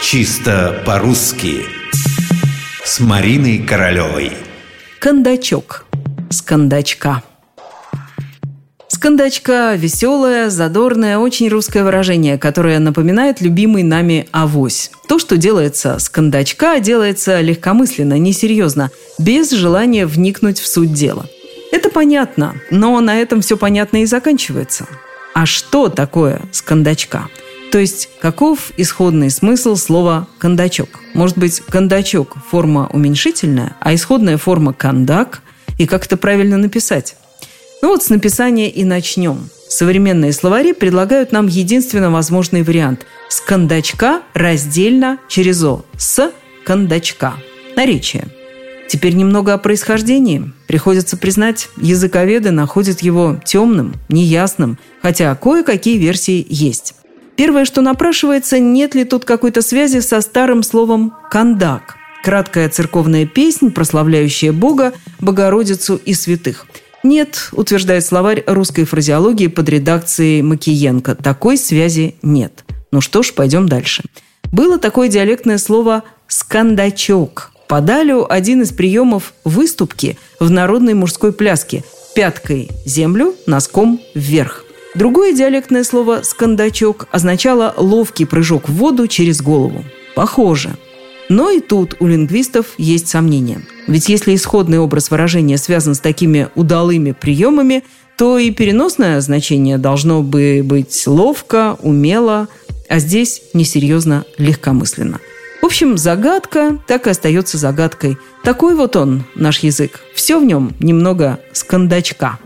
Чисто по-русски С Мариной Королевой Кондачок с кондачка С кондачка веселое, задорное, очень русское выражение, которое напоминает любимый нами авось. То, что делается с кондачка, делается легкомысленно, несерьезно, без желания вникнуть в суть дела. Это понятно, но на этом все понятно и заканчивается. А что такое с кондачка? То есть, каков исходный смысл слова «кондачок»? Может быть, кондачок – форма уменьшительная, а исходная форма «кондак» и как это правильно написать? Ну вот с написания и начнем. Современные словари предлагают нам единственно возможный вариант – с кондачка раздельно через «о» – с кондачка. Наречие. Теперь немного о происхождении. Приходится признать, языковеды находят его темным, неясным, хотя кое-какие версии есть. Первое, что напрашивается, нет ли тут какой-то связи со старым словом «кандак» – краткая церковная песнь, прославляющая Бога, Богородицу и святых. Нет, утверждает словарь русской фразеологии под редакцией Макиенко, такой связи нет. Ну что ж, пойдем дальше. Было такое диалектное слово «скандачок». Подалю один из приемов выступки в народной мужской пляске – пяткой землю, носком вверх. Другое диалектное слово «скандачок» означало ловкий прыжок в воду через голову. Похоже. Но и тут у лингвистов есть сомнения. Ведь если исходный образ выражения связан с такими удалыми приемами, то и переносное значение должно бы быть ловко, умело, а здесь несерьезно легкомысленно. В общем, загадка так и остается загадкой. Такой вот он, наш язык. Все в нем немного скандачка.